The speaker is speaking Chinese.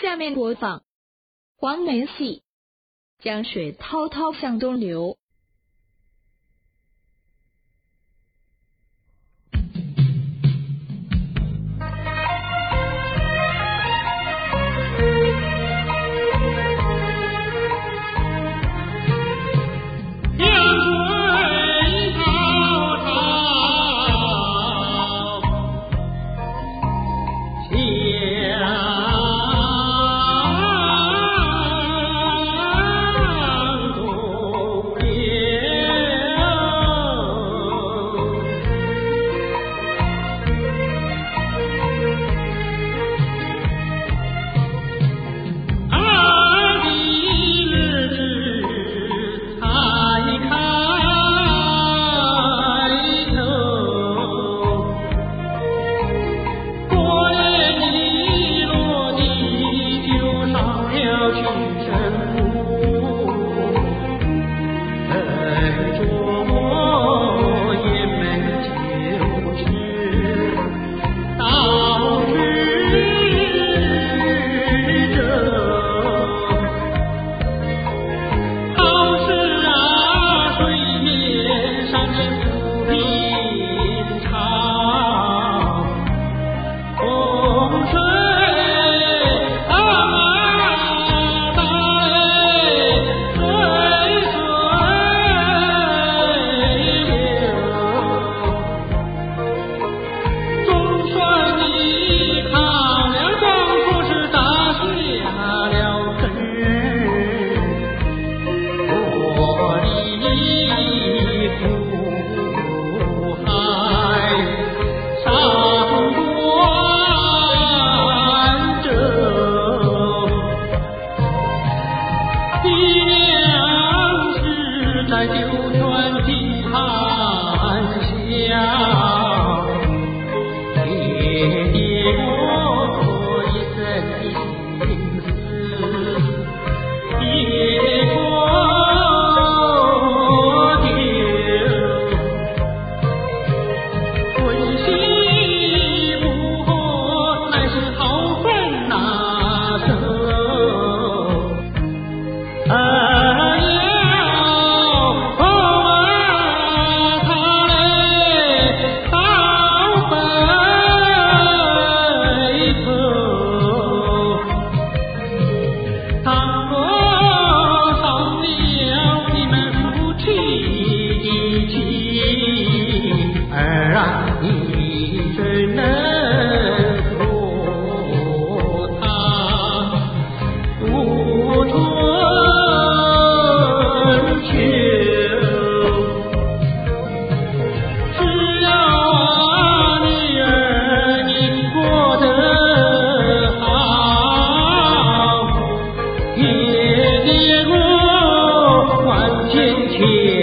下面播放黄梅戏《江水滔滔向东流》。唱了青山 देखिए